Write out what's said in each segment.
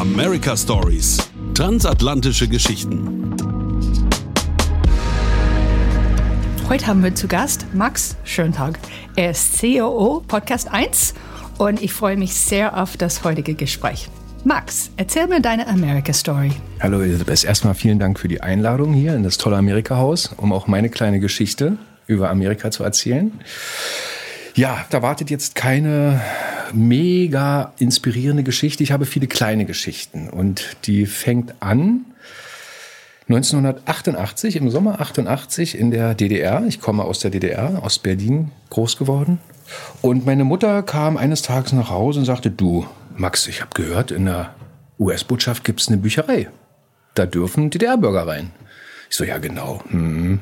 America Stories. Transatlantische Geschichten. Heute haben wir zu Gast Max Schöntag. Er ist COO Podcast 1 und ich freue mich sehr auf das heutige Gespräch. Max, erzähl mir deine America Story. Hallo Elisabeth, erstmal vielen Dank für die Einladung hier in das tolle Amerika-Haus, um auch meine kleine Geschichte über Amerika zu erzählen. Ja, da wartet jetzt keine mega inspirierende Geschichte. Ich habe viele kleine Geschichten und die fängt an 1988, im Sommer 88 in der DDR. Ich komme aus der DDR, aus Berlin groß geworden. Und meine Mutter kam eines Tages nach Hause und sagte, du, Max, ich habe gehört, in der US-Botschaft gibt es eine Bücherei. Da dürfen DDR-Bürger rein. Ich so, ja genau. Hm.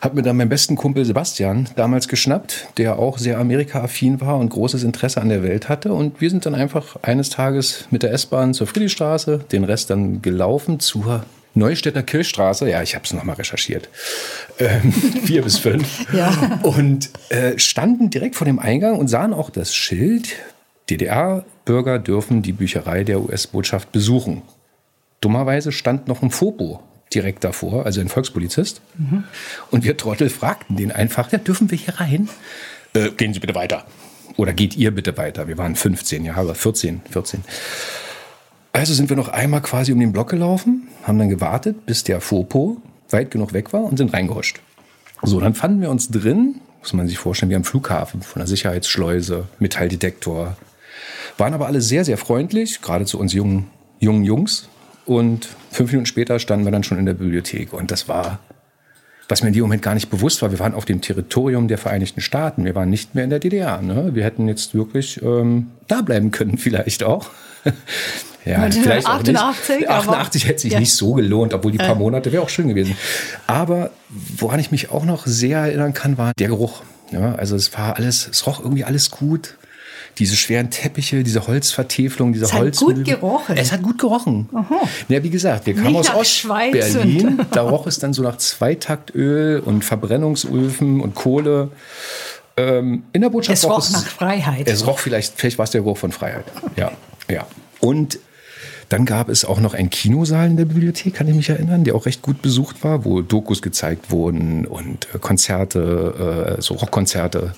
Hab mir dann meinen besten Kumpel Sebastian damals geschnappt, der auch sehr Amerika-affin war und großes Interesse an der Welt hatte. Und wir sind dann einfach eines Tages mit der S-Bahn zur Friedrichstraße, den Rest dann gelaufen zur Neustädter Kirchstraße, ja, ich habe es nochmal recherchiert, ähm, vier bis fünf, ja. und äh, standen direkt vor dem Eingang und sahen auch das Schild, DDR-Bürger dürfen die Bücherei der US-Botschaft besuchen. Dummerweise stand noch ein Fopo direkt davor, also ein Volkspolizist. Mhm. Und wir Trottel fragten den einfach, ja, dürfen wir hier rein? Äh, gehen Sie bitte weiter. Oder geht ihr bitte weiter? Wir waren 15 Jahre, 14, 14. Also sind wir noch einmal quasi um den Block gelaufen, haben dann gewartet, bis der Fopo weit genug weg war und sind reingehuscht. So, dann fanden wir uns drin, muss man sich vorstellen, wie am Flughafen, von der Sicherheitsschleuse, Metalldetektor. Waren aber alle sehr, sehr freundlich, gerade zu uns jungen, jungen Jungs. Und fünf Minuten später standen wir dann schon in der Bibliothek. Und das war, was mir in dem Moment gar nicht bewusst war. Wir waren auf dem Territorium der Vereinigten Staaten. Wir waren nicht mehr in der DDR. Ne? Wir hätten jetzt wirklich ähm, da bleiben können, vielleicht auch. Ja, vielleicht 88, auch nicht. 88 hätte sich ja. nicht so gelohnt, obwohl die paar Monate wäre auch schön gewesen. Aber woran ich mich auch noch sehr erinnern kann, war der Geruch. Ja, also es war alles, es roch irgendwie alles gut. Diese schweren Teppiche, diese Holzvertäfelung, diese Holz. Es hat gut gerochen. Es hat gut gerochen. Aha. Ja, wie gesagt, wir kamen aus Ost-Berlin. Da roch es dann so nach Zweitaktöl und Verbrennungsöfen und Kohle. Ähm, in der Botschaft es roch es nach Freiheit. Es roch vielleicht, vielleicht war es der Geruch von Freiheit. Ja, ja. Und dann gab es auch noch einen Kinosaal in der Bibliothek, kann ich mich erinnern, der auch recht gut besucht war, wo Dokus gezeigt wurden und äh, Konzerte, äh, so Rockkonzerte.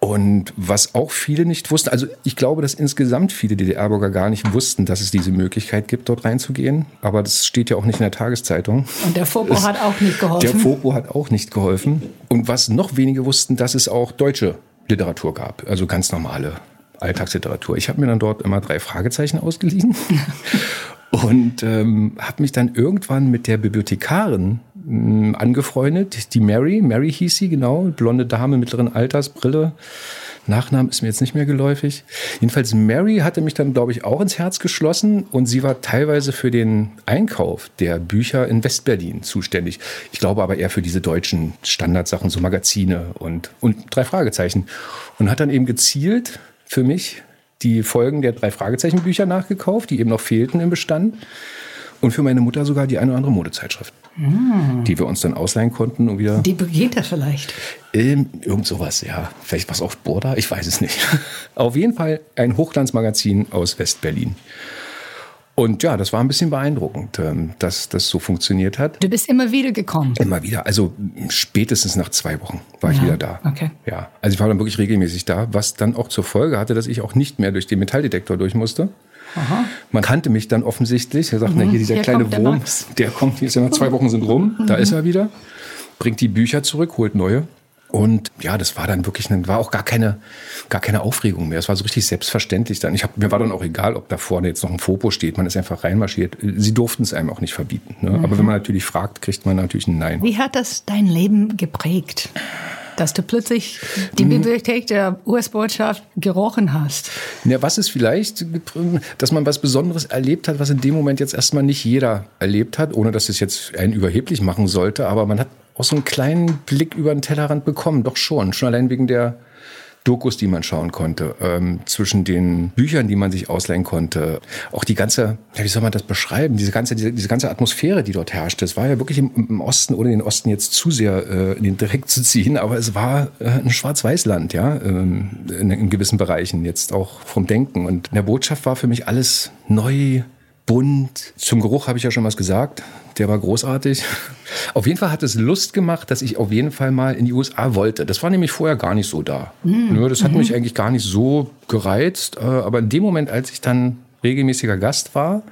Und was auch viele nicht wussten, also ich glaube, dass insgesamt viele DDR-Bürger gar nicht wussten, dass es diese Möglichkeit gibt, dort reinzugehen. Aber das steht ja auch nicht in der Tageszeitung. Und der Fopo es, hat auch nicht geholfen. Der Fopo hat auch nicht geholfen. Und was noch wenige wussten, dass es auch deutsche Literatur gab, also ganz normale Alltagsliteratur. Ich habe mir dann dort immer drei Fragezeichen ausgeliehen und ähm, habe mich dann irgendwann mit der Bibliothekarin mh, angefreundet, die Mary, Mary hieß sie, genau, blonde Dame mittleren Alters, Brille. Nachnamen ist mir jetzt nicht mehr geläufig. Jedenfalls Mary hatte mich dann, glaube ich, auch ins Herz geschlossen und sie war teilweise für den Einkauf der Bücher in Westberlin zuständig. Ich glaube aber eher für diese deutschen Standardsachen, so Magazine und, und drei Fragezeichen. Und hat dann eben gezielt für mich die Folgen der drei Fragezeichen-Bücher nachgekauft, die eben noch fehlten im Bestand. Und für meine Mutter sogar die eine oder andere Modezeitschrift, mm. die wir uns dann ausleihen konnten und wieder. Die Brigitte vielleicht. Ähm, irgend sowas, ja. Vielleicht was auf Borda, ich weiß es nicht. auf jeden Fall ein Hochglanzmagazin aus Westberlin. Und ja, das war ein bisschen beeindruckend, ähm, dass das so funktioniert hat. Du bist immer wieder gekommen? Immer wieder. Also spätestens nach zwei Wochen war ich wieder da. Okay. Ja, also ich war dann wirklich regelmäßig da, was dann auch zur Folge hatte, dass ich auch nicht mehr durch den Metalldetektor durch musste. Aha. Man kannte mich dann offensichtlich. Er sagt, mhm. na hier dieser hier kleine Wurm, der, der kommt, jetzt ja zwei Wochen sind rum, mhm. da ist er wieder, bringt die Bücher zurück, holt neue. Und ja, das war dann wirklich, war auch gar keine, gar keine Aufregung mehr. Es war so richtig selbstverständlich dann. Ich hab, mir war dann auch egal, ob da vorne jetzt noch ein Fopo steht. Man ist einfach reinmarschiert. Sie durften es einem auch nicht verbieten. Ne? Mhm. Aber wenn man natürlich fragt, kriegt man natürlich ein Nein. Wie hat das dein Leben geprägt? Dass du plötzlich die mhm. Bibliothek der US-Botschaft gerochen hast. Ja, was ist vielleicht, dass man was Besonderes erlebt hat, was in dem Moment jetzt erstmal nicht jeder erlebt hat, ohne dass es jetzt einen überheblich machen sollte. Aber man hat auch so einen kleinen Blick über den Tellerrand bekommen, doch schon. Schon allein wegen der Dokus, die man schauen konnte, ähm, zwischen den Büchern, die man sich ausleihen konnte, auch die ganze, ja, wie soll man das beschreiben, diese ganze, diese, diese ganze Atmosphäre, die dort herrschte. Es war ja wirklich im, im Osten, ohne den Osten jetzt zu sehr äh, in den Dreck zu ziehen, aber es war äh, ein Schwarz-Weiß-Land, ja, ähm, in, in gewissen Bereichen, jetzt auch vom Denken. Und in der Botschaft war für mich alles neu, bunt. Zum Geruch habe ich ja schon was gesagt. Der war großartig. Auf jeden Fall hat es Lust gemacht, dass ich auf jeden Fall mal in die USA wollte. Das war nämlich vorher gar nicht so da. Mhm. Das hat mhm. mich eigentlich gar nicht so gereizt. Äh, aber in dem Moment, als ich dann regelmäßiger Gast war,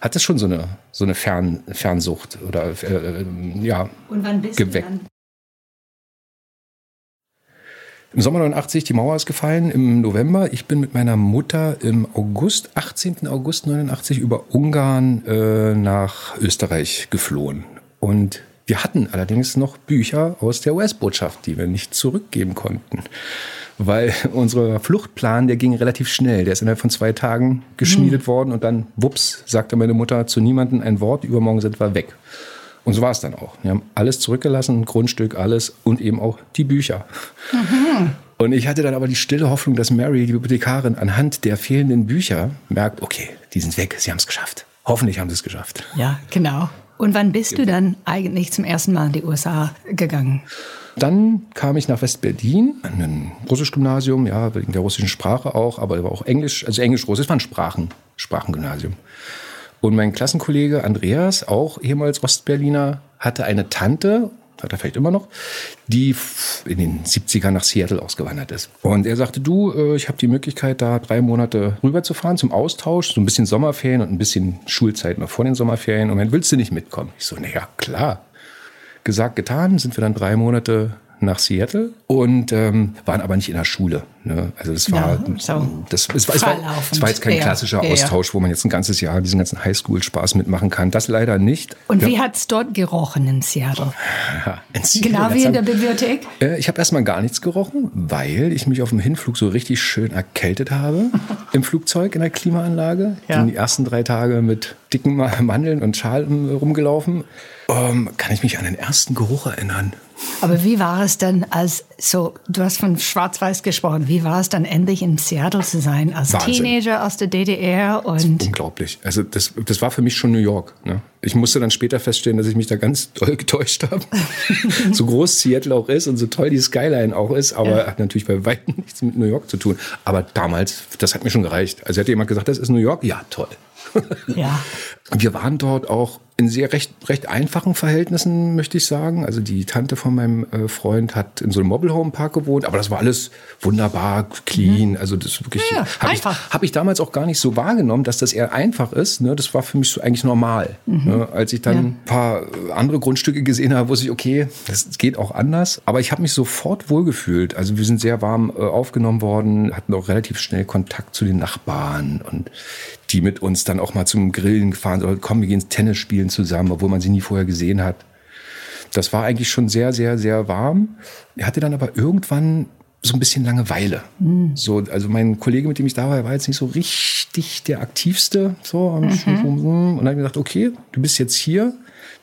hat es schon so eine, so eine Fern, Fernsucht oder äh, ja. Und wann bist geweckt. du dann im Sommer 89, die Mauer ist gefallen, im November. Ich bin mit meiner Mutter im August, 18. August 89 über Ungarn äh, nach Österreich geflohen. Und wir hatten allerdings noch Bücher aus der US-Botschaft, die wir nicht zurückgeben konnten. Weil unser Fluchtplan, der ging relativ schnell. Der ist innerhalb von zwei Tagen geschmiedet mhm. worden und dann, wups, sagte meine Mutter zu niemandem ein Wort, übermorgen sind wir weg. Und so war es dann auch. Wir haben alles zurückgelassen, Grundstück, alles und eben auch die Bücher. Mhm. Und ich hatte dann aber die stille Hoffnung, dass Mary, die Bibliothekarin, anhand der fehlenden Bücher merkt, okay, die sind weg, sie haben es geschafft. Hoffentlich haben sie es geschafft. Ja, genau. Und wann bist du dann eigentlich zum ersten Mal in die USA gegangen? Dann kam ich nach West-Berlin, an ein Russisch-Gymnasium, ja, wegen der russischen Sprache auch, aber auch Englisch, also Englisch-Russisch, es war ein Sprachen, Sprachengymnasium. Und mein Klassenkollege Andreas, auch ehemals Ostberliner, hatte eine Tante, hat er vielleicht immer noch, die in den 70ern nach Seattle ausgewandert ist. Und er sagte, du, äh, ich habe die Möglichkeit, da drei Monate rüberzufahren zum Austausch, so ein bisschen Sommerferien und ein bisschen Schulzeit noch vor den Sommerferien. Und dann willst du nicht mitkommen? Ich so, naja, klar. Gesagt, getan, sind wir dann drei Monate nach Seattle und ähm, waren aber nicht in der Schule. Ne? Also das war, ja, so das, es war, es war, es war jetzt kein klassischer ja, Austausch, ja. wo man jetzt ein ganzes Jahr diesen ganzen Highschool-Spaß mitmachen kann. Das leider nicht. Und wie hat es dort gerochen in Seattle? in Seattle genau wie in der Bibliothek? Äh, ich habe erstmal gar nichts gerochen, weil ich mich auf dem Hinflug so richtig schön erkältet habe im Flugzeug in der Klimaanlage. Ja. Die ersten drei Tage mit dicken Mandeln und Schal rumgelaufen. Ähm, kann ich mich an den ersten Geruch erinnern? Aber wie war es denn als so, du hast von Schwarz-Weiß gesprochen, wie war es dann endlich in Seattle zu sein, als Wahnsinn. Teenager aus der DDR? Und unglaublich. Also das, das war für mich schon New York. Ne? Ich musste dann später feststellen, dass ich mich da ganz doll getäuscht habe. so groß Seattle auch ist und so toll die Skyline auch ist, aber ja. hat natürlich bei weitem nichts mit New York zu tun. Aber damals, das hat mir schon gereicht. Also hätte jemand gesagt, das ist New York, ja toll. Ja. Wir waren dort auch in sehr recht, recht einfachen Verhältnissen, möchte ich sagen. Also die Tante von meinem äh, Freund hat in so einem Mobile Home Park gewohnt, aber das war alles wunderbar, clean. Mhm. Also das wirklich ja, habe ich, hab ich damals auch gar nicht so wahrgenommen, dass das eher einfach ist. Ne? Das war für mich so eigentlich normal. Mhm. Ne? Als ich dann ja. ein paar andere Grundstücke gesehen habe, wusste ich, okay, das geht auch anders. Aber ich habe mich sofort wohlgefühlt. Also wir sind sehr warm äh, aufgenommen worden, hatten auch relativ schnell Kontakt zu den Nachbarn und die mit uns dann auch mal zum Grillen gefahren oder komm, wir gehen Tennis spielen zusammen, obwohl man sie nie vorher gesehen hat. Das war eigentlich schon sehr, sehr, sehr warm. Er hatte dann aber irgendwann so ein bisschen Langeweile. Mhm. So, also mein Kollege, mit dem ich da war, war jetzt nicht so richtig der aktivste. So, und, mhm. und dann habe ich gesagt, okay, du bist jetzt hier,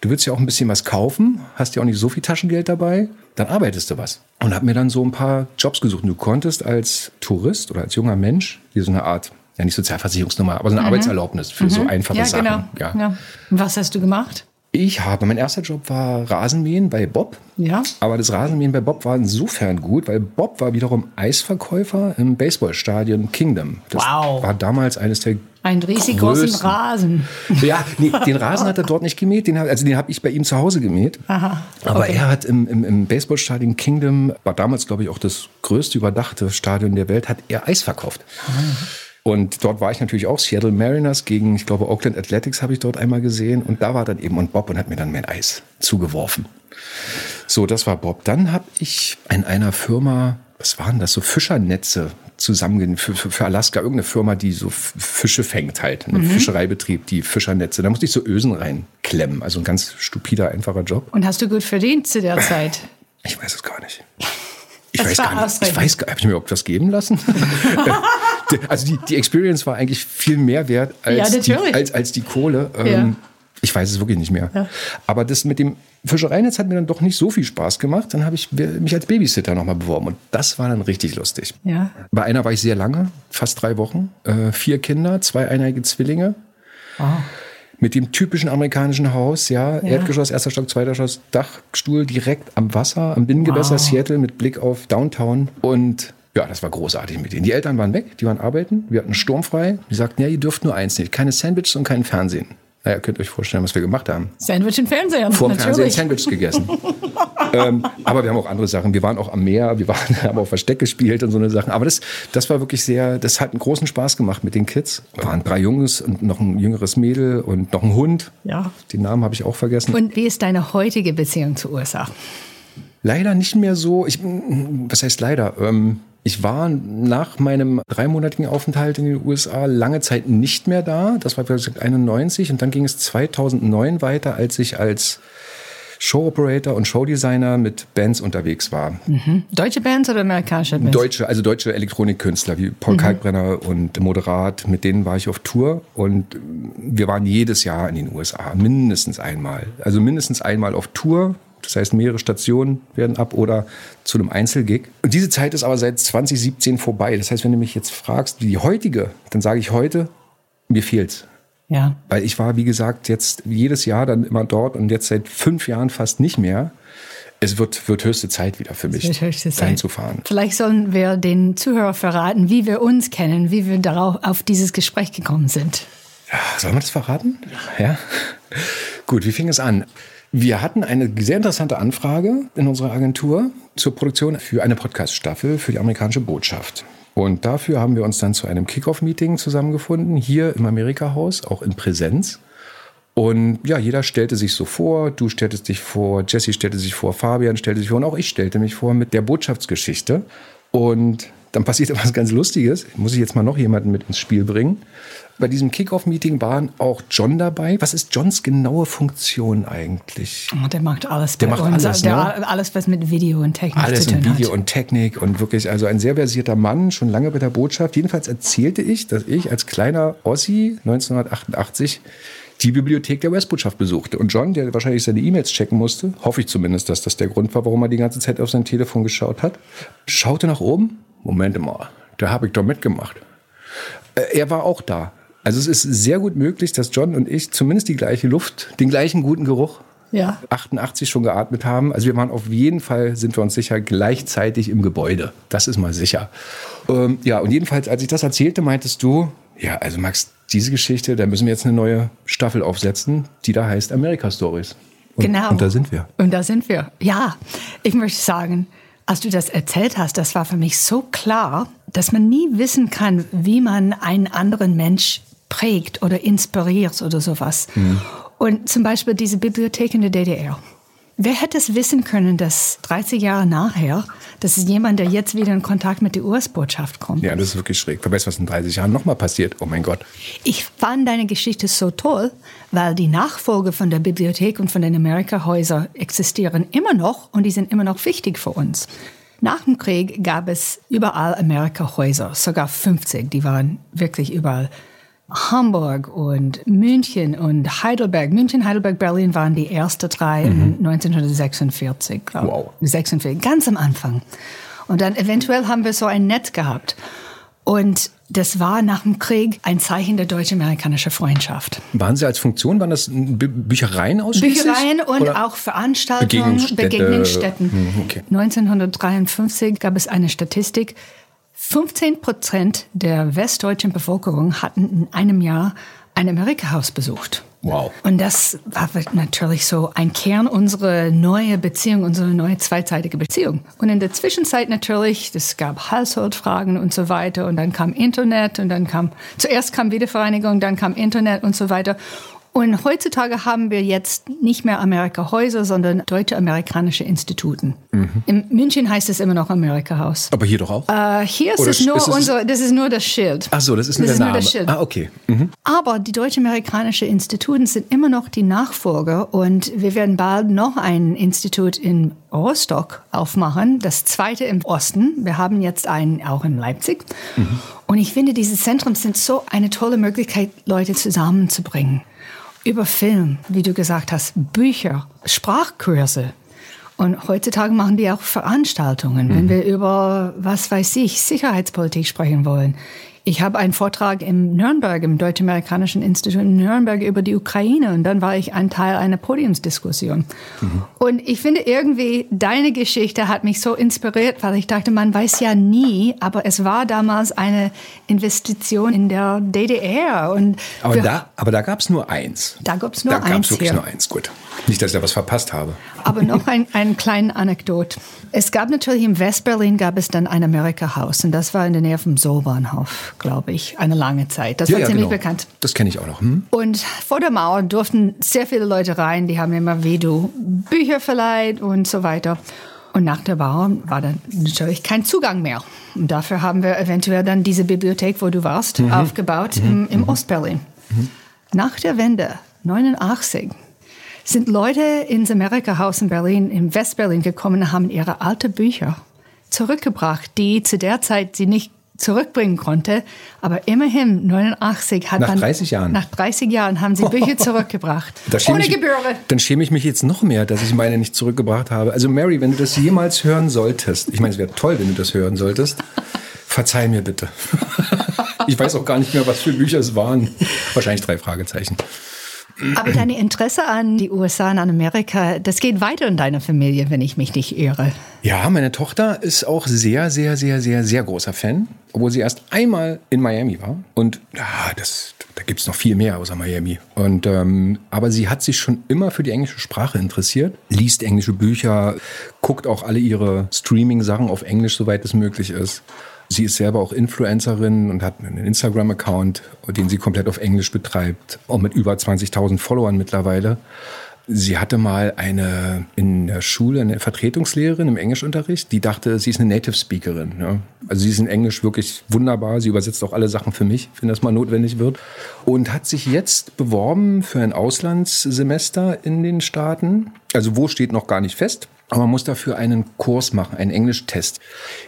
du willst ja auch ein bisschen was kaufen, hast ja auch nicht so viel Taschengeld dabei, dann arbeitest du was. Und habe mir dann so ein paar Jobs gesucht. Und du konntest als Tourist oder als junger Mensch hier so eine Art ja nicht Sozialversicherungsnummer, aber so eine mhm. Arbeitserlaubnis für mhm. so einfache ja, Sachen. Genau. Ja. ja. Was hast du gemacht? Ich habe, mein erster Job war Rasenmähen bei Bob. Ja. Aber das Rasenmähen bei Bob war insofern gut, weil Bob war wiederum Eisverkäufer im Baseballstadion Kingdom. Das wow. war damals eines der einen riesig großen Rasen. Ja, nee, den Rasen hat er dort nicht gemäht. Den, also den habe ich bei ihm zu Hause gemäht. Aha, okay. Aber er hat im, im, im Baseballstadion Kingdom, war damals, glaube ich, auch das größte überdachte Stadion der Welt, hat er Eis verkauft. Ah. Und dort war ich natürlich auch Seattle Mariners gegen, ich glaube, Oakland Athletics habe ich dort einmal gesehen. Und da war dann eben und Bob und hat mir dann mein Eis zugeworfen. So, das war Bob. Dann habe ich in einer Firma, was waren das, so Fischernetze zusammen für, für, für, Alaska, irgendeine Firma, die so Fische fängt halt, ein mhm. Fischereibetrieb, die Fischernetze. Da musste ich so Ösen reinklemmen. Also ein ganz stupider, einfacher Job. Und hast du gut verdient zu der Zeit? Ich weiß es gar nicht. Ich das weiß gar nicht. Ich weiß gar, habe ich mir überhaupt was geben lassen? also die, die Experience war eigentlich viel mehr wert als, ja, die, als, als die Kohle. Ja. Ähm, Ich weiß es wirklich nicht mehr. Ja. Aber das mit dem Fischereinetz hat mir dann doch nicht so viel Spaß gemacht. Dann habe ich mich als Babysitter nochmal beworben. Und das war dann richtig lustig. Ja. Bei einer war ich sehr lange, fast drei Wochen. Äh, vier Kinder, zwei einjährige Zwillinge. Oh. Mit dem typischen amerikanischen Haus, ja, ja. Erdgeschoss, erster Stock, zweiter Stock, Dachstuhl direkt am Wasser, am Binnengewässer wow. Seattle mit Blick auf Downtown. Und ja, das war großartig mit denen. Die Eltern waren weg, die waren arbeiten, wir hatten sturmfrei. Die sagten, ja, ihr dürft nur eins nicht, keine Sandwiches und kein Fernsehen. Naja, könnt ihr euch vorstellen, was wir gemacht haben. Sandwich und Fernseher. Vor dem Fernsehen Sandwich gegessen. ähm, aber wir haben auch andere Sachen. Wir waren auch am Meer, wir waren, haben auch Versteck gespielt und so eine Sachen. Aber das, das war wirklich sehr, das hat einen großen Spaß gemacht mit den Kids. Wir waren drei Jungs und noch ein jüngeres Mädel und noch ein Hund. Ja. Den Namen habe ich auch vergessen. Und wie ist deine heutige Beziehung zu USA? Leider nicht mehr so. Ich, was heißt leider? Ähm, ich war nach meinem dreimonatigen Aufenthalt in den USA lange Zeit nicht mehr da. Das war 1991 und dann ging es 2009 weiter, als ich als Show-Operator und Showdesigner mit Bands unterwegs war. Mhm. Deutsche Bands oder amerikanische Bands? Deutsche, also deutsche Elektronikkünstler wie Paul mhm. Kalkbrenner und Moderat, mit denen war ich auf Tour und wir waren jedes Jahr in den USA, mindestens einmal. Also mindestens einmal auf Tour das heißt, mehrere Stationen werden ab oder zu einem Einzelgig. Und diese Zeit ist aber seit 2017 vorbei. Das heißt, wenn du mich jetzt fragst, wie die heutige, dann sage ich heute, mir fehlt's. Ja. Weil ich war, wie gesagt, jetzt jedes Jahr dann immer dort und jetzt seit fünf Jahren fast nicht mehr. Es wird, wird höchste Zeit wieder für mich, dahin zu fahren. Vielleicht sollen wir den Zuhörer verraten, wie wir uns kennen, wie wir darauf auf dieses Gespräch gekommen sind. Ja, sollen wir das verraten? Ja. Gut, wie fing es an? Wir hatten eine sehr interessante Anfrage in unserer Agentur zur Produktion für eine Podcast-Staffel für die amerikanische Botschaft. Und dafür haben wir uns dann zu einem Kickoff-Meeting zusammengefunden, hier im Amerika-Haus, auch in Präsenz. Und ja, jeder stellte sich so vor, du stelltest dich vor, Jesse stellte sich vor, Fabian stellte sich vor und auch ich stellte mich vor mit der Botschaftsgeschichte. Und dann passierte was ganz Lustiges. Muss ich jetzt mal noch jemanden mit ins Spiel bringen. Bei diesem Kickoff-Meeting waren auch John dabei. Was ist Johns genaue Funktion eigentlich? Oh, der macht alles. Der macht uns. alles, der, ne? alles, was mit Video und Technik alles zu tun hat. Alles Video hat. und Technik und wirklich also ein sehr versierter Mann, schon lange bei der Botschaft. Jedenfalls erzählte ich, dass ich als kleiner Ossi 1988 die Bibliothek der US-Botschaft besuchte. Und John, der wahrscheinlich seine E-Mails checken musste, hoffe ich zumindest, dass das der Grund war, warum er die ganze Zeit auf sein Telefon geschaut hat, schaute nach oben. Moment mal, da habe ich doch mitgemacht. Äh, er war auch da. Also es ist sehr gut möglich, dass John und ich zumindest die gleiche Luft, den gleichen guten Geruch ja. 88 schon geatmet haben. Also wir waren auf jeden Fall, sind wir uns sicher, gleichzeitig im Gebäude. Das ist mal sicher. Ähm, ja, und jedenfalls, als ich das erzählte, meintest du, ja, also Max, diese Geschichte, da müssen wir jetzt eine neue Staffel aufsetzen, die da heißt America Stories. Und, genau. Und da sind wir. Und da sind wir. Ja, ich möchte sagen, als du das erzählt hast, das war für mich so klar, dass man nie wissen kann, wie man einen anderen Mensch prägt oder inspiriert oder sowas. Mhm. Und zum Beispiel diese Bibliothek in der DDR. Wer hätte es wissen können, dass 30 Jahre nachher, dass es jemand, der jetzt wieder in Kontakt mit der US-Botschaft kommt? Ja, das ist wirklich schräg. Wer weiß, was in 30 Jahren nochmal passiert. Oh mein Gott. Ich fand deine Geschichte so toll, weil die Nachfolge von der Bibliothek und von den Amerika-Häusern existieren immer noch und die sind immer noch wichtig für uns. Nach dem Krieg gab es überall Amerika-Häuser, sogar 50. Die waren wirklich überall. Hamburg und München und Heidelberg. München, Heidelberg, Berlin waren die ersten drei mhm. 1946. Wow. 46, ganz am Anfang. Und dann eventuell haben wir so ein Netz gehabt. Und das war nach dem Krieg ein Zeichen der deutsch-amerikanischen Freundschaft. Waren Sie als Funktion, waren das Büchereien ausschließlich? Büchereien und Oder? auch Veranstaltungen, Begegnungsstätten. Begegnungsstätten. Mhm, okay. 1953 gab es eine Statistik, 15 Prozent der westdeutschen Bevölkerung hatten in einem Jahr ein Amerika-Haus besucht. Wow. Und das war natürlich so ein Kern unserer neuen Beziehung, unserer neue zweiseitige Beziehung. Und in der Zwischenzeit natürlich, es gab Haushaltsfragen und so weiter. Und dann kam Internet und dann kam, zuerst kam Wiedervereinigung, dann kam Internet und so weiter. Und heutzutage haben wir jetzt nicht mehr Amerika-Häuser, sondern deutsche-amerikanische Instituten. Mhm. In München heißt es immer noch Amerika-Haus. Aber hier doch auch? Äh, hier ist es nur ist unser, das ist nur das Schild. Ach so, das ist nur das ist. Nur das Schild. Ah, okay. Mhm. Aber die deutsch-amerikanischen Instituten sind immer noch die Nachfolger und wir werden bald noch ein Institut in Rostock aufmachen, das zweite im Osten. Wir haben jetzt einen auch in Leipzig. Mhm. Und ich finde, diese Zentren sind so eine tolle Möglichkeit, Leute zusammenzubringen über Film, wie du gesagt hast, Bücher, Sprachkurse. Und heutzutage machen die auch Veranstaltungen, wenn wir über, was weiß ich, Sicherheitspolitik sprechen wollen. Ich habe einen Vortrag in Nürnberg, im Deutsch-Amerikanischen Institut in Nürnberg über die Ukraine und dann war ich ein Teil einer Podiumsdiskussion. Mhm. Und ich finde irgendwie, deine Geschichte hat mich so inspiriert, weil ich dachte, man weiß ja nie, aber es war damals eine Investition in der DDR. Und aber, da, aber da gab es nur eins. Da gab es nur da eins. Da gab es wirklich hier. nur eins, gut. Nicht, dass ich da was verpasst habe. Aber noch ein, einen kleinen Anekdot. Es gab natürlich im Westberlin gab es dann ein Amerika-Haus und das war in der Nähe vom Zollbahnhof, glaube ich, eine lange Zeit. Das ja, war ja, ziemlich genau. bekannt. Das kenne ich auch noch. Hm? Und vor der Mauer durften sehr viele Leute rein, die haben immer wie du Bücher verleiht und so weiter. Und nach der Mauer war dann natürlich kein Zugang mehr. Und dafür haben wir eventuell dann diese Bibliothek, wo du warst, mhm. aufgebaut mhm. im, im mhm. Ostberlin. Nach der Wende, 89, sind Leute ins Amerika-Haus in Berlin, in Westberlin gekommen und haben ihre alten Bücher zurückgebracht, die zu der Zeit sie nicht zurückbringen konnte. Aber immerhin 89 hat nach man, 30 Jahren. Nach 30 Jahren haben sie Bücher zurückgebracht. Ohne ich, Gebühren. Dann schäme ich mich jetzt noch mehr, dass ich meine nicht zurückgebracht habe. Also Mary, wenn du das jemals hören solltest, ich meine, es wäre toll, wenn du das hören solltest, verzeih mir bitte. ich weiß auch gar nicht mehr, was für Bücher es waren. Wahrscheinlich drei Fragezeichen. Aber dein Interesse an die USA und an Amerika, das geht weiter in deiner Familie, wenn ich mich nicht irre. Ja, meine Tochter ist auch sehr, sehr, sehr, sehr, sehr großer Fan, obwohl sie erst einmal in Miami war. Und ja, das, da gibt es noch viel mehr außer Miami. Und, ähm, aber sie hat sich schon immer für die englische Sprache interessiert, liest englische Bücher, guckt auch alle ihre Streaming-Sachen auf Englisch, soweit es möglich ist. Sie ist selber auch Influencerin und hat einen Instagram-Account, den sie komplett auf Englisch betreibt, auch mit über 20.000 Followern mittlerweile. Sie hatte mal eine in der Schule eine Vertretungslehrerin im Englischunterricht, die dachte, sie ist eine Native Speakerin. Ja. Also sie ist in Englisch wirklich wunderbar. Sie übersetzt auch alle Sachen für mich, wenn das mal notwendig wird. Und hat sich jetzt beworben für ein Auslandssemester in den Staaten. Also wo steht noch gar nicht fest. Aber man muss dafür einen Kurs machen, einen Englischtest.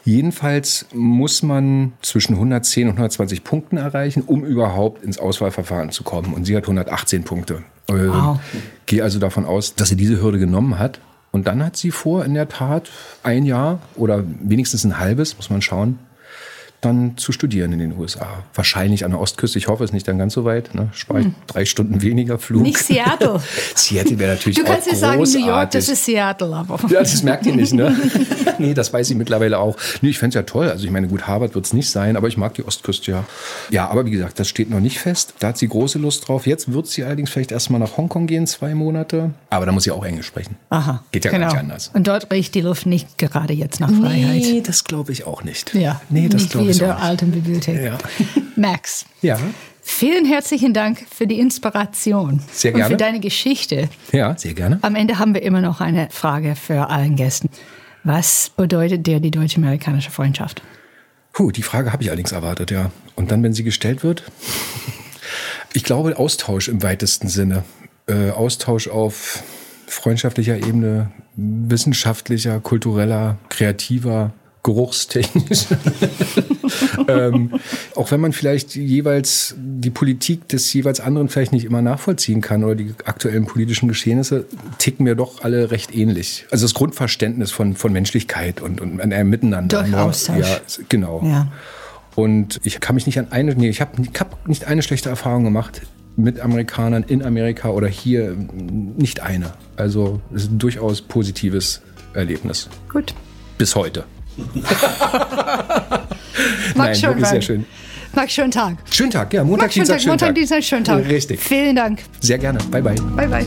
Jedenfalls muss man zwischen 110 und 120 Punkten erreichen, um überhaupt ins Auswahlverfahren zu kommen. Und sie hat 118 Punkte. Ähm, wow. Gehe also davon aus, dass sie diese Hürde genommen hat. Und dann hat sie vor, in der Tat ein Jahr oder wenigstens ein halbes, muss man schauen, dann zu studieren in den USA. Wahrscheinlich an der Ostküste. Ich hoffe, es ist nicht dann ganz so weit. Ne? Spare ich hm. drei Stunden weniger Flug. Nicht Seattle. Seattle wäre natürlich auch Du kannst ja sagen, New York, das ist Seattle. Aber. Ja, das merkt ihr nicht, ne? nee, das weiß ich mittlerweile auch. Nee, ich fände es ja toll. Also ich meine, gut, Harvard wird es nicht sein, aber ich mag die Ostküste ja. Ja, aber wie gesagt, das steht noch nicht fest. Da hat sie große Lust drauf. Jetzt wird sie allerdings vielleicht erstmal nach Hongkong gehen, zwei Monate. Aber da muss sie auch Englisch sprechen. Aha. Geht ja genau. gar nicht anders. Und dort riecht die Luft nicht gerade jetzt nach Freiheit. Nee, das glaube ich auch nicht. Ja, nee, das glaube ich in der alten Bibliothek. Ja. Max. Ja. Vielen herzlichen Dank für die Inspiration. Sehr gerne. Und für deine Geschichte. Ja, sehr gerne. Am Ende haben wir immer noch eine Frage für allen Gästen. Was bedeutet dir die deutsch-amerikanische Freundschaft? Puh, die Frage habe ich allerdings erwartet, ja. Und dann, wenn sie gestellt wird? Ich glaube, Austausch im weitesten Sinne. Äh, Austausch auf freundschaftlicher Ebene, wissenschaftlicher, kultureller, kreativer, geruchstechnisch. ähm, auch wenn man vielleicht jeweils die Politik des jeweils anderen vielleicht nicht immer nachvollziehen kann oder die aktuellen politischen Geschehnisse, ticken wir doch alle recht ähnlich. Also das Grundverständnis von, von Menschlichkeit und, und einem Miteinander. Durch Austausch. Ja, genau. Ja. Und ich kann mich nicht an eine, nee, ich habe hab nicht eine schlechte Erfahrung gemacht mit Amerikanern in Amerika oder hier, nicht eine. Also es ist ein durchaus positives Erlebnis. Gut. Bis heute. Max Nein, wirklich sehr schön. Max, schönen Tag. Schönen Tag, ja. Montag, Max, Dienstag, schönen Tag. Montag, Dienstag, schönen Tag. Richtig. Vielen Dank. Sehr gerne. Bye, bye. Bye, bye.